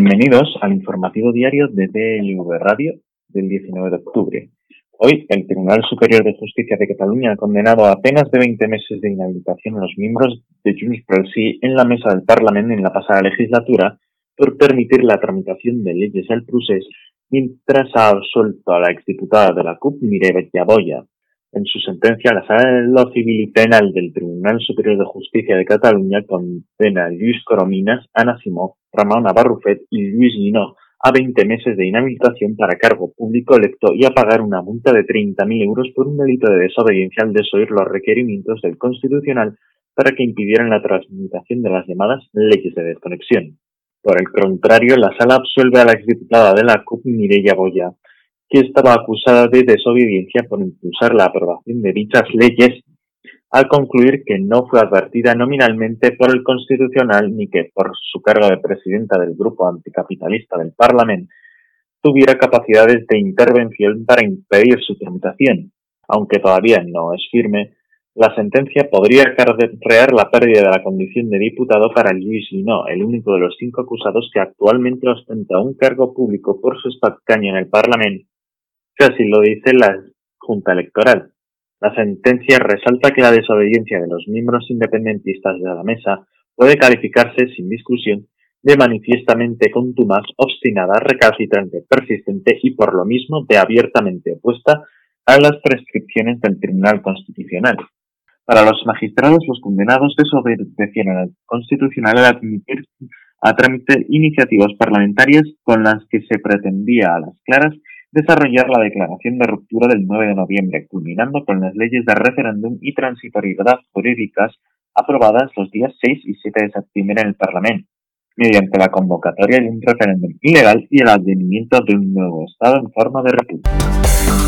Bienvenidos al informativo diario de DLV Radio del 19 de octubre. Hoy, el Tribunal Superior de Justicia de Cataluña ha condenado a apenas de 20 meses de inhabilitación a los miembros de Junts Sí en la mesa del Parlamento en la pasada legislatura por permitir la tramitación de leyes al procés mientras ha absuelto a la exdiputada de la CUP, Mireia Boya. En su sentencia, la Sala de lo Civil y Penal del Tribunal Superior de Justicia de Cataluña condena a Luis Corominas, Ana Simó, Ramón Barrufet y Luis Guinó a 20 meses de inhabilitación para cargo público electo y a pagar una multa de 30.000 euros por un delito de desobediencia al desoír los requerimientos del Constitucional para que impidieran la transmitación de las llamadas leyes de desconexión. Por el contrario, la sala absuelve a la exdiputada de la CUP, Mireia Boya, que estaba acusada de desobediencia por impulsar la aprobación de dichas leyes al concluir que no fue advertida nominalmente por el Constitucional ni que por su cargo de presidenta del grupo anticapitalista del Parlamento tuviera capacidades de intervención para impedir su tramitación. Aunque todavía no es firme, la sentencia podría acarrear la pérdida de la condición de diputado para Luis Lino, el único de los cinco acusados que actualmente ostenta un cargo público por su escaño en el Parlamento, que así lo dice la Junta Electoral. La sentencia resalta que la desobediencia de los miembros independentistas de la mesa puede calificarse sin discusión de manifiestamente contumaz, obstinada, recalcitrante, persistente y por lo mismo de abiertamente opuesta a las prescripciones del Tribunal Constitucional. Para los magistrados, los condenados desobedecieron al Constitucional al admitir a trámite iniciativas parlamentarias con las que se pretendía a las claras desarrollar la declaración de ruptura del 9 de noviembre, culminando con las leyes de referéndum y transitoriedad jurídicas aprobadas los días 6 y 7 de septiembre en el Parlamento, mediante la convocatoria de un referéndum ilegal y el advenimiento de un nuevo Estado en forma de república.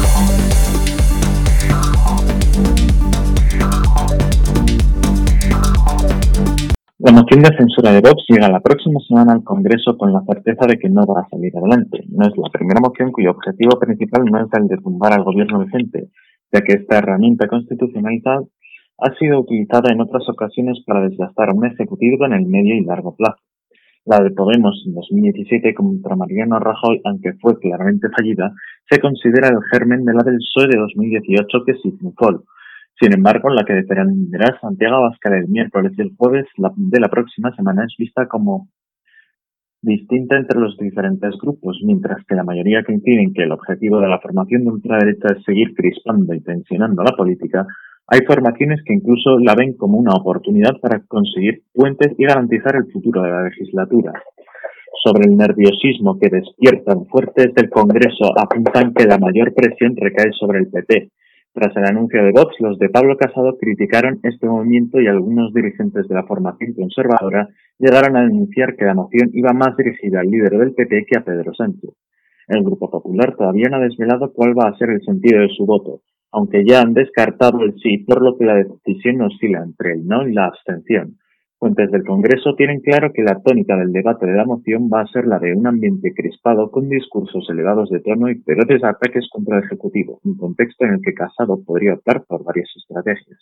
La moción de censura de Vox llega la próxima semana al Congreso con la certeza de que no va a salir adelante. No es la primera moción cuyo objetivo principal no es el de tumbar al gobierno vigente, ya que esta herramienta constitucional ha sido utilizada en otras ocasiones para desgastar un ejecutivo en el medio y largo plazo. La de Podemos en 2017 contra Mariano Rajoy, aunque fue claramente fallida, se considera el germen de la del PSOE de 2018 que sí sin embargo, la que defenderá Santiago Abascal el miércoles y el jueves de la próxima semana es vista como distinta entre los diferentes grupos, mientras que la mayoría coincide en que el objetivo de la formación de ultraderecha es seguir crispando y tensionando la política, hay formaciones que incluso la ven como una oportunidad para conseguir puentes y garantizar el futuro de la legislatura. Sobre el nerviosismo que despiertan fuertes del Congreso apuntan que la mayor presión recae sobre el PP, tras el anuncio de Vox, los de Pablo Casado criticaron este movimiento y algunos dirigentes de la formación conservadora llegaron a denunciar que la moción iba más dirigida al líder del PP que a Pedro Sánchez. El Grupo Popular todavía no ha desvelado cuál va a ser el sentido de su voto, aunque ya han descartado el sí, por lo que la decisión oscila entre el no y la abstención. Fuentes del Congreso tienen claro que la tónica del debate de la moción va a ser la de un ambiente crispado con discursos elevados de tono y feroces ataques contra el Ejecutivo, un contexto en el que Casado podría optar por varias estrategias.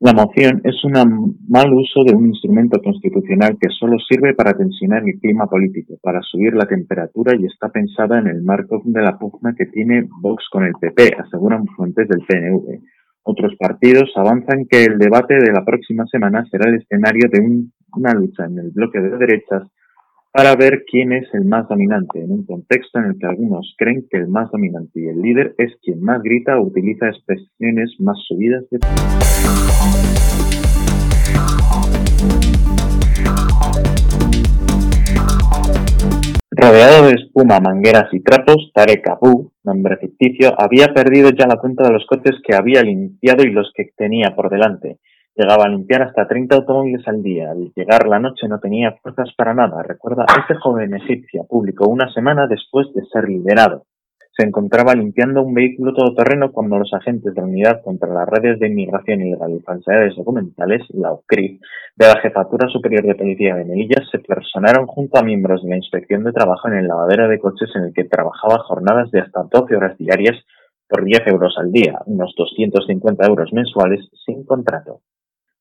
La moción es un mal uso de un instrumento constitucional que solo sirve para tensionar el clima político, para subir la temperatura y está pensada en el marco de la pugna que tiene Vox con el PP, aseguran fuentes del PNV. Otros partidos avanzan que el debate de la próxima semana será el escenario de una lucha en el bloque de derechas para ver quién es el más dominante, en un contexto en el que algunos creen que el más dominante y el líder es quien más grita o utiliza expresiones más subidas de Rodeado de espuma, mangueras y trapos, Tarek Abu, nombre ficticio, había perdido ya la cuenta de los coches que había limpiado y los que tenía por delante. Llegaba a limpiar hasta 30 automóviles al día. Al llegar la noche no tenía fuerzas para nada. Recuerda, este joven egipcio publicó una semana después de ser liberado se encontraba limpiando un vehículo todoterreno cuando los agentes de la Unidad contra las Redes de Inmigración Ilegal y Falsedades Documentales, la OCRIF, de la Jefatura Superior de Policía de Melilla, se personaron junto a miembros de la Inspección de Trabajo en el lavadero de coches en el que trabajaba jornadas de hasta 12 horas diarias por 10 euros al día, unos 250 euros mensuales sin contrato.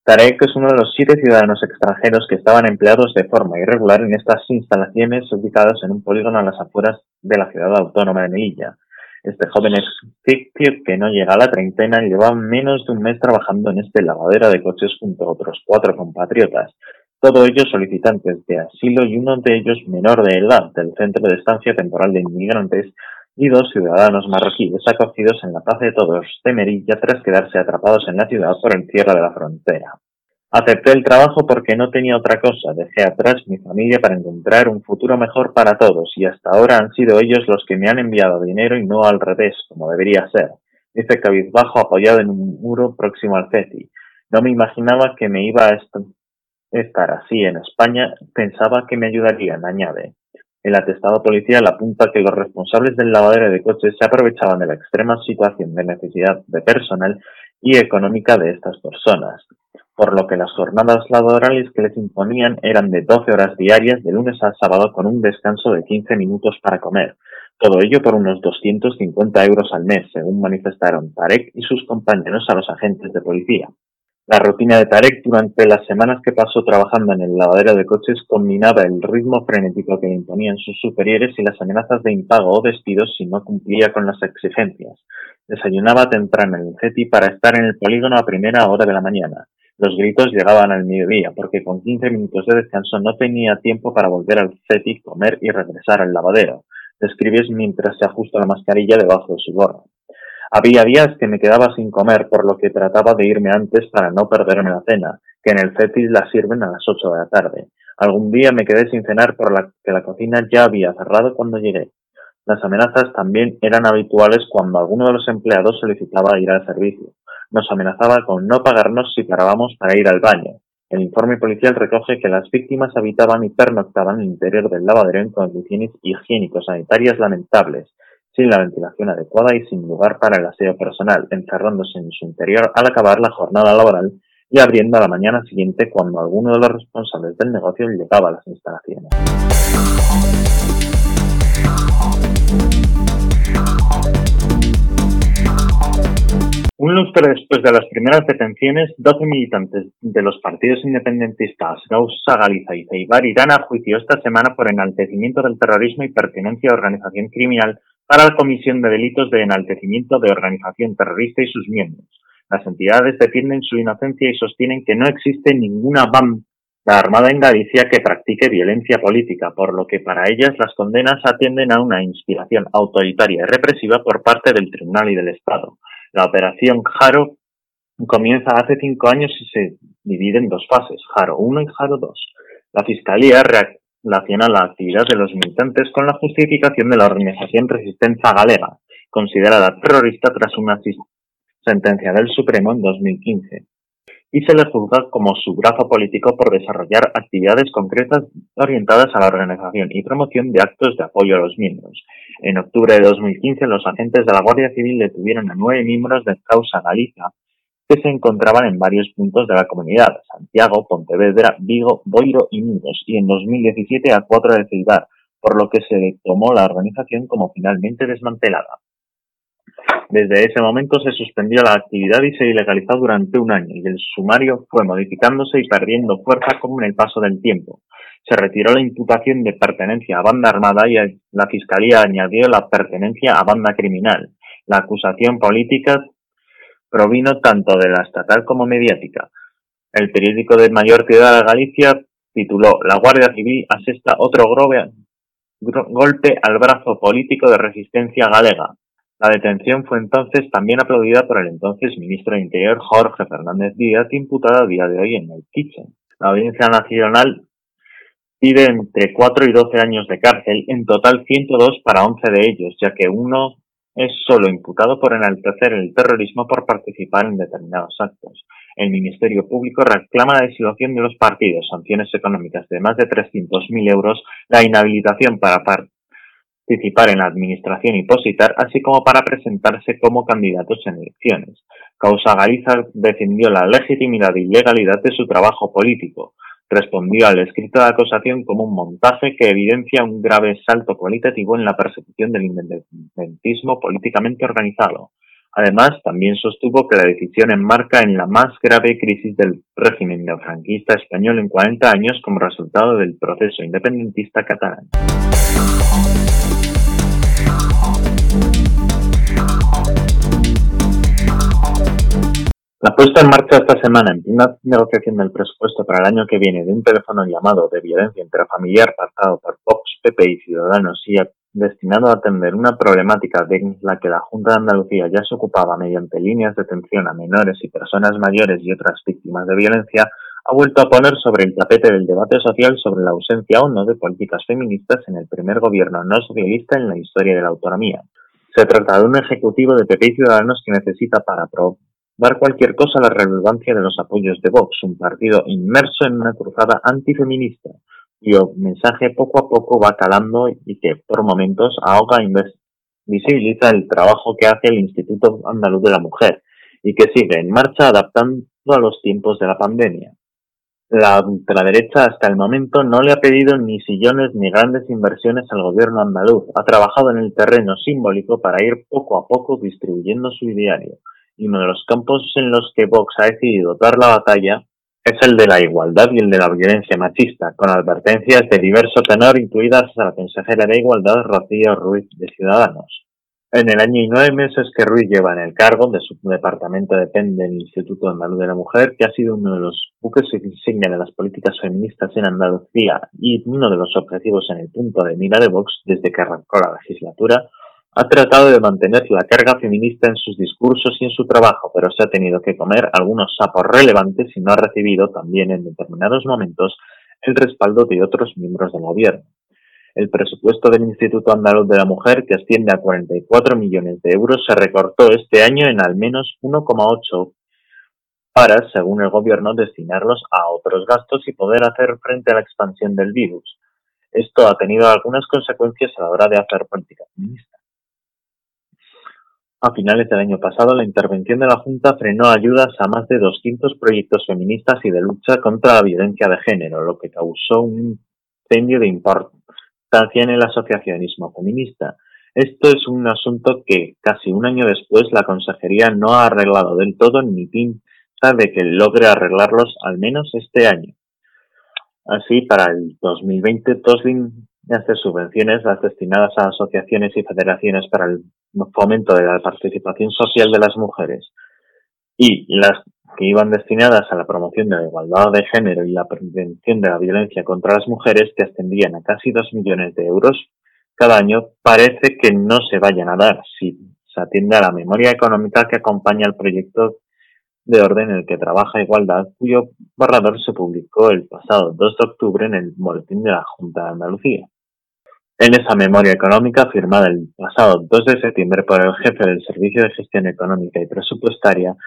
Tarek es uno de los siete ciudadanos extranjeros que estaban empleados de forma irregular en estas instalaciones ubicadas en un polígono a las afueras de la ciudad autónoma de Melilla. Este joven es que no llega a la treintena lleva menos de un mes trabajando en este lavadero de coches junto a otros cuatro compatriotas, todos ellos solicitantes de asilo y uno de ellos menor de edad del Centro de Estancia Temporal de Inmigrantes y dos ciudadanos marroquíes acogidos en la Plaza de Todos de Merilla tras quedarse atrapados en la ciudad por el cierre de la frontera. Acepté el trabajo porque no tenía otra cosa, dejé atrás mi familia para encontrar un futuro mejor para todos y hasta ahora han sido ellos los que me han enviado dinero y no al revés, como debería ser, dice cabizbajo apoyado en un muro próximo al CETI. No me imaginaba que me iba a estar así en España, pensaba que me ayudarían, añade. El atestado policial apunta que los responsables del lavadero de coches se aprovechaban de la extrema situación de necesidad de personal y económica de estas personas, por lo que las jornadas laborales que les imponían eran de 12 horas diarias de lunes a sábado con un descanso de 15 minutos para comer. Todo ello por unos 250 euros al mes, según manifestaron Tarek y sus compañeros a los agentes de policía. La rutina de Tarek durante las semanas que pasó trabajando en el lavadero de coches combinaba el ritmo frenético que le imponían sus superiores y las amenazas de impago o despidos si no cumplía con las exigencias. Desayunaba temprano en el CETI para estar en el polígono a primera hora de la mañana. Los gritos llegaban al mediodía porque con 15 minutos de descanso no tenía tiempo para volver al CETI, comer y regresar al lavadero. Describes mientras se ajusta la mascarilla debajo de su gorro. Había días que me quedaba sin comer, por lo que trataba de irme antes para no perderme la cena, que en el CETIS la sirven a las 8 de la tarde. Algún día me quedé sin cenar por la que la cocina ya había cerrado cuando llegué. Las amenazas también eran habituales cuando alguno de los empleados solicitaba ir al servicio. Nos amenazaba con no pagarnos si parábamos para ir al baño. El informe policial recoge que las víctimas habitaban y pernoctaban en el interior del lavadero en condiciones higiénico-sanitarias lamentables, sin la ventilación adecuada y sin lugar para el aseo personal, encerrándose en su interior al acabar la jornada laboral y abriendo a la mañana siguiente cuando alguno de los responsables del negocio llegaba a las instalaciones. Un lustro después de las primeras detenciones, 12 militantes de los partidos independentistas Gausa Galiza y Ceibar irán a juicio esta semana por enaltecimiento del terrorismo y pertenencia a organización criminal para la comisión de delitos de enaltecimiento de organización terrorista y sus miembros. Las entidades defienden su inocencia y sostienen que no existe ninguna banda armada en Galicia que practique violencia política, por lo que para ellas las condenas atienden a una inspiración autoritaria y represiva por parte del Tribunal y del Estado. La operación Jaro comienza hace cinco años y se divide en dos fases, Jaro 1 y Jaro 2. La Fiscalía relaciona la actividad de los militantes con la justificación de la organización Resistencia Galega, considerada terrorista tras una sentencia del Supremo en 2015, y se le juzga como su brazo político por desarrollar actividades concretas orientadas a la organización y promoción de actos de apoyo a los miembros. En octubre de 2015, los agentes de la Guardia Civil detuvieron a nueve miembros de Causa Galiza que se encontraban en varios puntos de la comunidad, Santiago, Pontevedra, Vigo, Boiro y Muros, y en 2017 a cuatro de Ciudad, por lo que se tomó la organización como finalmente desmantelada. Desde ese momento se suspendió la actividad y se ilegalizó durante un año, y el sumario fue modificándose y perdiendo fuerza con el paso del tiempo. Se retiró la imputación de pertenencia a banda armada y la Fiscalía añadió la pertenencia a banda criminal. La acusación política provino tanto de la estatal como mediática. El periódico de mayor ciudad de Galicia tituló La Guardia Civil asesta otro golpe al brazo político de resistencia galega. La detención fue entonces también aplaudida por el entonces ministro de Interior Jorge Fernández Díaz, imputada a día de hoy en el Kitchen. La Audiencia Nacional pide entre 4 y 12 años de cárcel, en total 102 para 11 de ellos, ya que uno es solo imputado por enaltecer el terrorismo por participar en determinados actos. El Ministerio Público reclama la desilusión de los partidos, sanciones económicas de más de 300.000 euros, la inhabilitación para participar en la administración y positar, así como para presentarse como candidatos en elecciones. Causa Galiza defendió la legitimidad y legalidad de su trabajo político, respondió al escrito de acusación como un montaje que evidencia un grave salto cualitativo en la persecución del independentismo políticamente organizado. Además, también sostuvo que la decisión enmarca en la más grave crisis del régimen neofranquista español en 40 años como resultado del proceso independentista catalán. La puesta en marcha esta semana en plena negociación del presupuesto para el año que viene de un teléfono llamado de violencia intrafamiliar pactado por Vox, PP y Ciudadanos y destinado a atender una problemática de la que la Junta de Andalucía ya se ocupaba mediante líneas de atención a menores y personas mayores y otras víctimas de violencia, ha vuelto a poner sobre el tapete del debate social sobre la ausencia o no de políticas feministas en el primer gobierno no socialista en la historia de la autonomía. Se trata de un ejecutivo de PP y Ciudadanos que necesita para dar cualquier cosa la relevancia de los apoyos de Vox, un partido inmerso en una cruzada antifeminista, cuyo mensaje poco a poco va calando y que por momentos ahoga e visibiliza el trabajo que hace el Instituto Andaluz de la Mujer y que sigue en marcha adaptando a los tiempos de la pandemia. La ultraderecha hasta el momento no le ha pedido ni sillones ni grandes inversiones al gobierno andaluz. Ha trabajado en el terreno simbólico para ir poco a poco distribuyendo su ideario y uno de los campos en los que Vox ha decidido dar la batalla es el de la igualdad y el de la violencia machista, con advertencias de diverso tenor incluidas a la consejera de Igualdad Rocío Ruiz de Ciudadanos. En el año y nueve meses que Ruiz lleva en el cargo, de su departamento depende el Instituto Andaluz de la Mujer, que ha sido uno de los buques insignia de las políticas feministas en Andalucía y uno de los objetivos en el punto de mira de Vox desde que arrancó la legislatura, ha tratado de mantener la carga feminista en sus discursos y en su trabajo, pero se ha tenido que comer algunos sapos relevantes y no ha recibido también en determinados momentos el respaldo de otros miembros del gobierno. El presupuesto del Instituto Andaluz de la Mujer, que asciende a 44 millones de euros, se recortó este año en al menos 1,8 para, según el gobierno, destinarlos a otros gastos y poder hacer frente a la expansión del virus. Esto ha tenido algunas consecuencias a la hora de hacer política feminista. A finales del año pasado, la intervención de la Junta frenó ayudas a más de 200 proyectos feministas y de lucha contra la violencia de género, lo que causó un incendio de importancia en el asociacionismo feminista. Esto es un asunto que casi un año después la Consejería no ha arreglado del todo ni pinta de que logre arreglarlos al menos este año. Así, para el 2020, dos de subvenciones, las destinadas a asociaciones y federaciones para el fomento de la participación social de las mujeres y las que iban destinadas a la promoción de la igualdad de género y la prevención de la violencia contra las mujeres, que ascendían a casi dos millones de euros cada año, parece que no se vayan a dar si se atiende a la memoria económica que acompaña al proyecto de orden en el que trabaja Igualdad, cuyo borrador se publicó el pasado 2 de octubre en el Boletín de la Junta de Andalucía. En esa memoria económica, firmada el pasado 2 de septiembre por el jefe del Servicio de Gestión Económica y Presupuestaria,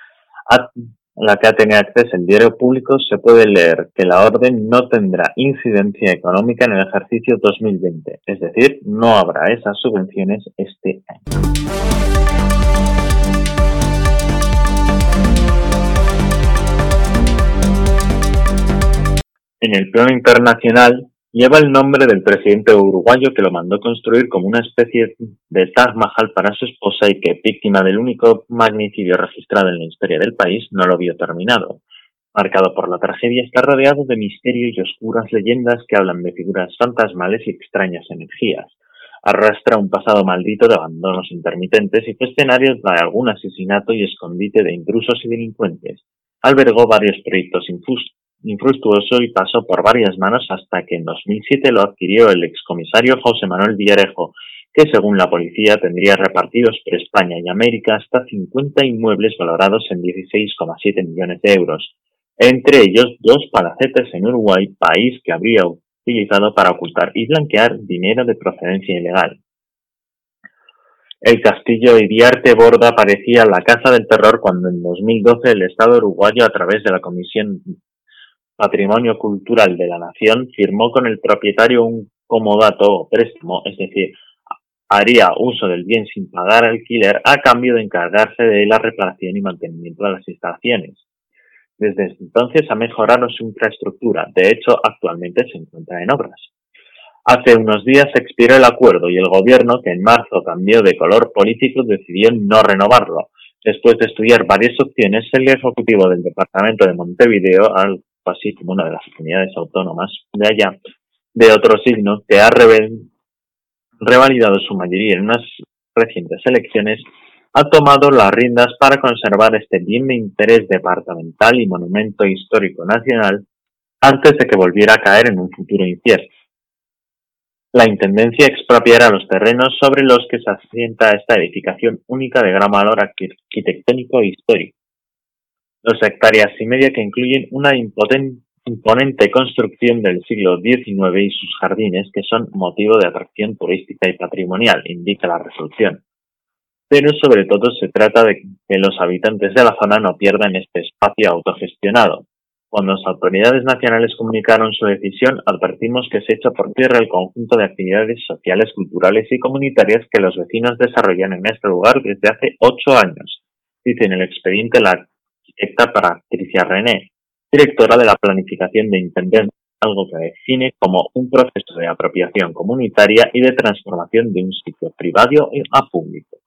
a la que ha tenido acceso el diario público, se puede leer que la orden no tendrá incidencia económica en el ejercicio 2020, es decir, no habrá esas subvenciones este año. En el plano internacional, Lleva el nombre del presidente uruguayo que lo mandó construir como una especie de Taj Mahal para su esposa y que, víctima del único magnicidio registrado en la historia del país, no lo vio terminado. Marcado por la tragedia, está rodeado de misterio y oscuras leyendas que hablan de figuras fantasmales y extrañas energías. Arrastra un pasado maldito de abandonos intermitentes y fue escenario de algún asesinato y escondite de intrusos y delincuentes. Albergó varios proyectos infructuoso y pasó por varias manos hasta que en 2007 lo adquirió el excomisario José Manuel Villarejo, que según la policía tendría repartidos por España y América hasta 50 inmuebles valorados en 16,7 millones de euros, entre ellos dos palacetes en Uruguay, país que habría utilizado para ocultar y blanquear dinero de procedencia ilegal. El castillo Iriarte Borda parecía la casa del terror cuando en 2012 el Estado uruguayo, a través de la Comisión Patrimonio Cultural de la Nación, firmó con el propietario un comodato o préstamo, es decir, haría uso del bien sin pagar alquiler a cambio de encargarse de la reparación y mantenimiento de las instalaciones. Desde entonces ha mejorado su infraestructura, de hecho actualmente se encuentra en obras. Hace unos días expiró el acuerdo y el gobierno, que en marzo cambió de color político, decidió no renovarlo, Después de estudiar varias opciones, el ejecutivo del departamento de Montevideo, algo como una de las comunidades autónomas de allá, de otro signo, que ha revalidado su mayoría en unas recientes elecciones, ha tomado las riendas para conservar este bien de interés departamental y monumento histórico nacional antes de que volviera a caer en un futuro incierto. La Intendencia expropiará los terrenos sobre los que se asienta esta edificación única de gran valor arquitectónico e histórico. Dos hectáreas y media que incluyen una imponente construcción del siglo XIX y sus jardines que son motivo de atracción turística y patrimonial, indica la resolución. Pero sobre todo se trata de que los habitantes de la zona no pierdan este espacio autogestionado, cuando las autoridades nacionales comunicaron su decisión, advertimos que se echa por tierra el conjunto de actividades sociales, culturales y comunitarias que los vecinos desarrollan en este lugar desde hace ocho años, dice en el expediente la arquitecta Patricia René, directora de la planificación de Intendencia, algo que define como un proceso de apropiación comunitaria y de transformación de un sitio privado a público,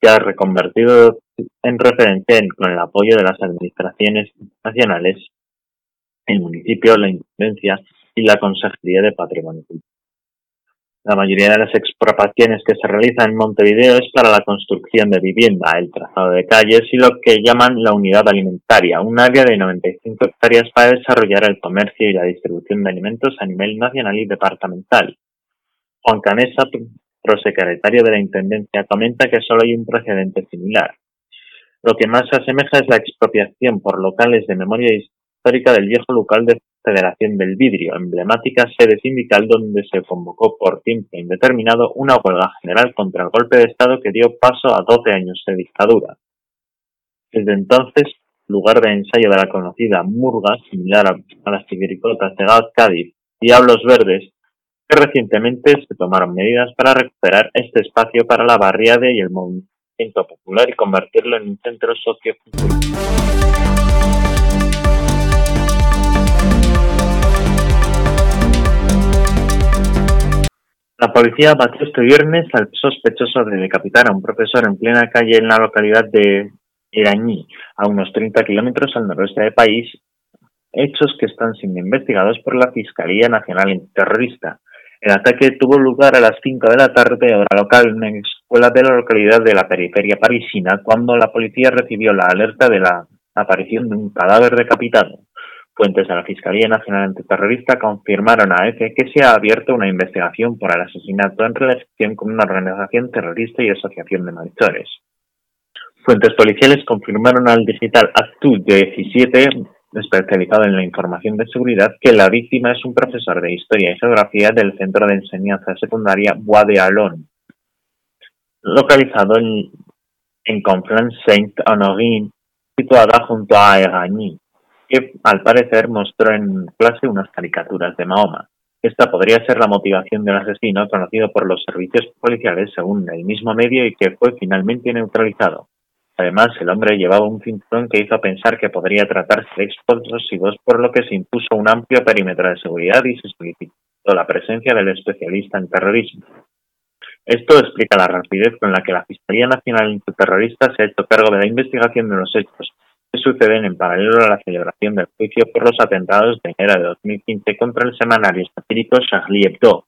que ha reconvertido en referencia con el apoyo de las administraciones nacionales el municipio, la Intendencia y la Consejería de Patrimonio Cultural. La mayoría de las expropiaciones que se realizan en Montevideo es para la construcción de vivienda, el trazado de calles y lo que llaman la unidad alimentaria, un área de 95 hectáreas para desarrollar el comercio y la distribución de alimentos a nivel nacional y departamental. Juan Canesa, prosecretario de la Intendencia, comenta que solo hay un precedente similar. Lo que más se asemeja es la expropiación por locales de memoria histórica del viejo local de Federación del Vidrio, emblemática sede sindical donde se convocó por tiempo indeterminado una huelga general contra el golpe de Estado que dio paso a 12 años de dictadura. Desde entonces, lugar de ensayo de la conocida murga, similar a, las tigricotas de Cádiz, Diablos Verdes, que recientemente se tomaron medidas para recuperar este espacio para la barriada y el movimiento popular y convertirlo en un centro sociocultural. La policía batió este viernes al sospechoso de decapitar a un profesor en plena calle en la localidad de Irañí, a unos 30 kilómetros al noroeste del país, hechos que están siendo investigados por la Fiscalía Nacional Antiterrorista. El ataque tuvo lugar a las 5 de la tarde, hora local, en una escuela de la localidad de la periferia parisina, cuando la policía recibió la alerta de la aparición de un cadáver decapitado. Fuentes de la Fiscalía Nacional Antiterrorista confirmaron a EFE que se ha abierto una investigación por el asesinato en relación con una organización terrorista y asociación de malhechores. Fuentes policiales confirmaron al digital Actu 17, especializado en la información de seguridad, que la víctima es un profesor de Historia y Geografía del Centro de Enseñanza Secundaria Bois de Alon, localizado en, en Conflans Saint-Honorine, situada junto a Eragny que al parecer mostró en clase unas caricaturas de Mahoma. Esta podría ser la motivación del asesino conocido por los servicios policiales según el mismo medio y que fue finalmente neutralizado. Además, el hombre llevaba un cinturón que hizo pensar que podría tratarse de explosivos, por lo que se impuso un amplio perímetro de seguridad y se solicitó la presencia del especialista en terrorismo. Esto explica la rapidez con la que la Fiscalía Nacional Antiterrorista se ha hecho cargo de la investigación de los hechos, suceden en paralelo a la celebración del juicio por los atentados de enero de 2015 contra el semanario satírico Charlie Hebdo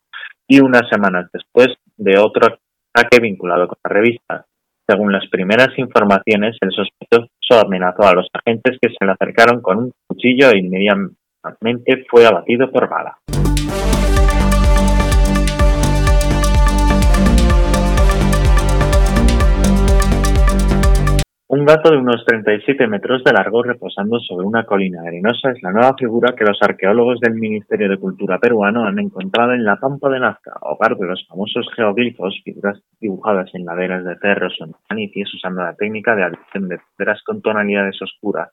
y unas semanas después de otro ataque vinculado con la revista. Según las primeras informaciones, el sospechoso amenazó a los agentes que se le acercaron con un cuchillo e inmediatamente fue abatido por bala. Un gato de unos 37 metros de largo reposando sobre una colina arenosa es la nueva figura que los arqueólogos del Ministerio de Cultura peruano han encontrado en la Pampa de Nazca, hogar de los famosos geoglifos, figuras dibujadas en laderas de cerros o en usando la técnica de adición de piedras con tonalidades oscuras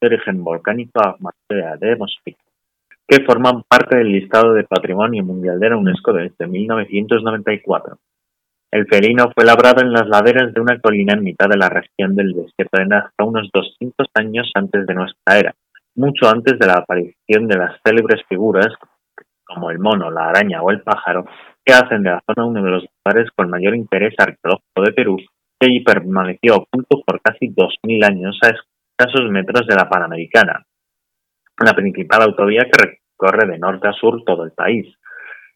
de origen volcánico a materia de mosquito, que forman parte del listado de Patrimonio Mundial de la UNESCO desde 1994. El felino fue labrado en las laderas de una colina en mitad de la región del desierto de Nazca unos 200 años antes de nuestra era, mucho antes de la aparición de las célebres figuras como el mono, la araña o el pájaro, que hacen de la zona uno de los lugares con mayor interés arqueológico de Perú y permaneció oculto por casi 2.000 años a escasos metros de la Panamericana, la principal autovía que recorre de norte a sur todo el país.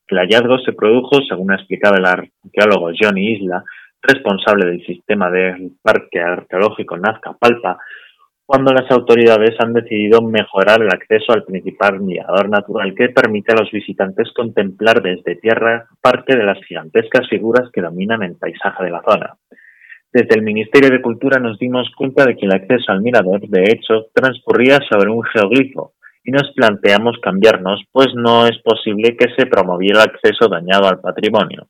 El hallazgo se produjo, según ha explicado el arqueólogo Johnny Isla, responsable del sistema del Parque Arqueológico Nazca Palpa, cuando las autoridades han decidido mejorar el acceso al principal mirador natural que permite a los visitantes contemplar desde tierra parte de las gigantescas figuras que dominan el paisaje de la zona. Desde el Ministerio de Cultura nos dimos cuenta de que el acceso al mirador, de hecho, transcurría sobre un geoglifo, y nos planteamos cambiarnos, pues no es posible que se promoviera el acceso dañado al patrimonio.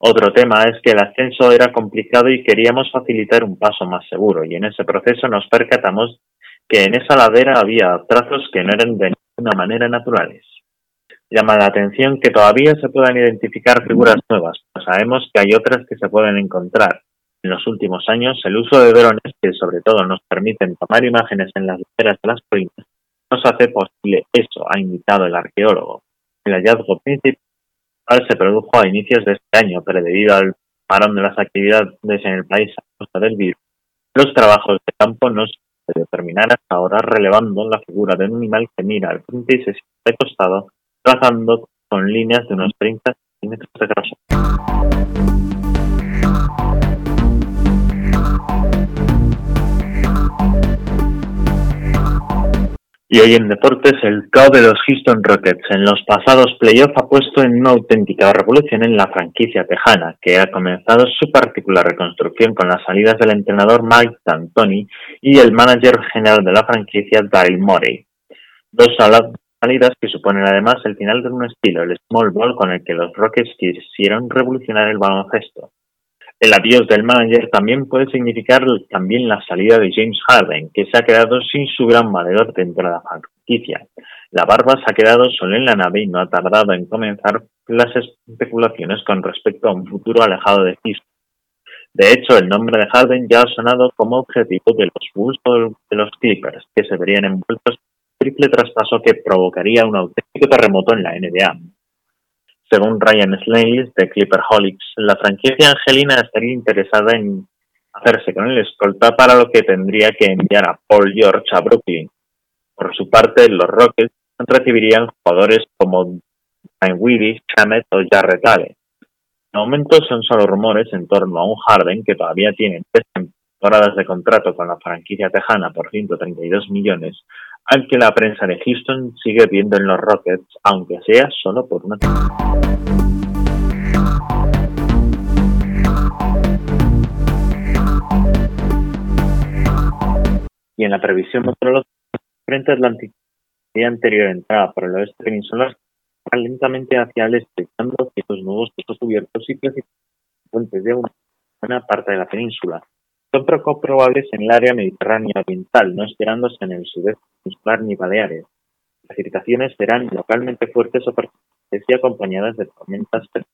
Otro tema es que el ascenso era complicado y queríamos facilitar un paso más seguro, y en ese proceso nos percatamos que en esa ladera había trazos que no eran de ninguna manera naturales. Llama la atención que todavía se puedan identificar figuras nuevas, pues sabemos que hay otras que se pueden encontrar. En los últimos años, el uso de drones, que sobre todo nos permiten tomar imágenes en las laderas de las colinas, nos hace posible eso, ha indicado el arqueólogo. El hallazgo principal se produjo a inicios de este año, pero debido al parón de las actividades en el país a causa del virus, los trabajos de campo no se determinar hasta ahora relevando la figura de un animal que mira al frente y se siente de costado, trazando con líneas de unos 30 centímetros de grosor. Y hoy en deportes, el caos de los Houston Rockets en los pasados playoffs ha puesto en una auténtica revolución en la franquicia tejana, que ha comenzado su particular reconstrucción con las salidas del entrenador Mike D'Antoni y el manager general de la franquicia Daryl Morey. Dos salidas que suponen además el final de un estilo, el small ball, con el que los Rockets quisieron revolucionar el baloncesto. El adiós del manager también puede significar también la salida de James Harden, que se ha quedado sin su gran valedor dentro de la franquicia. La barba se ha quedado solo en la nave y no ha tardado en comenzar las especulaciones con respecto a un futuro alejado de Houston. De hecho, el nombre de Harden ya ha sonado como objetivo de los Bulls de los Clippers, que se verían envueltos en un triple traspaso que provocaría un auténtico terremoto en la NBA. Según Ryan Slays de Clipperholics, la franquicia angelina estaría interesada en hacerse con el escolta para lo que tendría que enviar a Paul George a Brooklyn. Por su parte, los Rockets recibirían jugadores como Ryan Weedy, Chamet o Jarrett Allen. De momento son solo rumores en torno a un Harden que todavía tiene tres temporadas de contrato con la franquicia tejana por 132 millones al que la prensa de Houston sigue viendo en los Rockets, aunque sea solo por una Y en la previsión meteorológica, frente Atlántico, el día anterior entrada por el oeste peninsular, lentamente hacia el este, dando ciertos nuevos puestos cubiertos y puentes de una buena parte de la península, son poco probables en el área mediterránea oriental, no esperándose en el sudeste peninsular ni Baleares. Las precipitaciones serán localmente fuertes o persistentes y acompañadas de tormentas en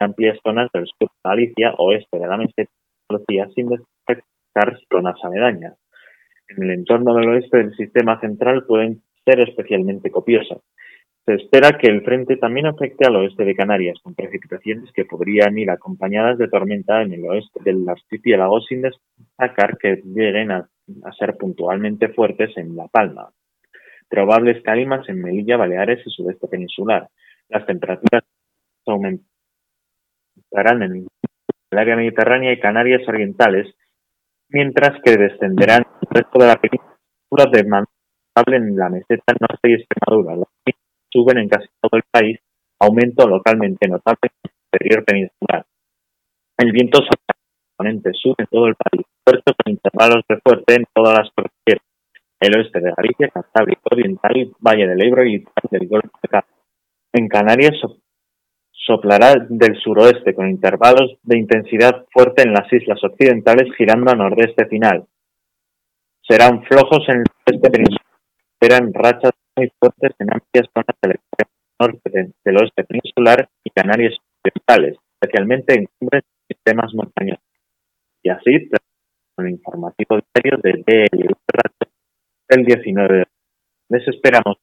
amplias zonas del sur de Galicia, oeste de la meseta sin destacar zonas aledañas. En el entorno del oeste del sistema central pueden ser especialmente copiosas. Se espera que el frente también afecte al oeste de Canarias, con precipitaciones que podrían ir acompañadas de tormenta en el oeste del archipiélago, sin destacar que lleguen a, ser puntualmente fuertes en La Palma. Probables calimas en Melilla, Baleares y sudeste peninsular. Las temperaturas aumentarán en el área mediterránea y Canarias orientales, mientras que descenderán el resto de la península de manera en la meseta norte y Extremadura suben en casi todo el país, aumento localmente notable en el interior peninsular. El viento componente sur en todo el país, fuerte con intervalos de fuerte en todas las cordilleras. El oeste de Galicia, Cantábrico Oriental, Valle del Ebro y del Golfo de Cádiz. En Canarias soplará del suroeste con intervalos de intensidad fuerte en las islas occidentales girando a nordeste final. Serán flojos en el oeste peninsular, esperan rachas muy fuertes en amplias zonas del extremo norte del oeste peninsular y Canarias occidentales, especialmente en cumbres y sistemas montañosos. Y así, con el informativo diario del DL del 19 Les esperamos.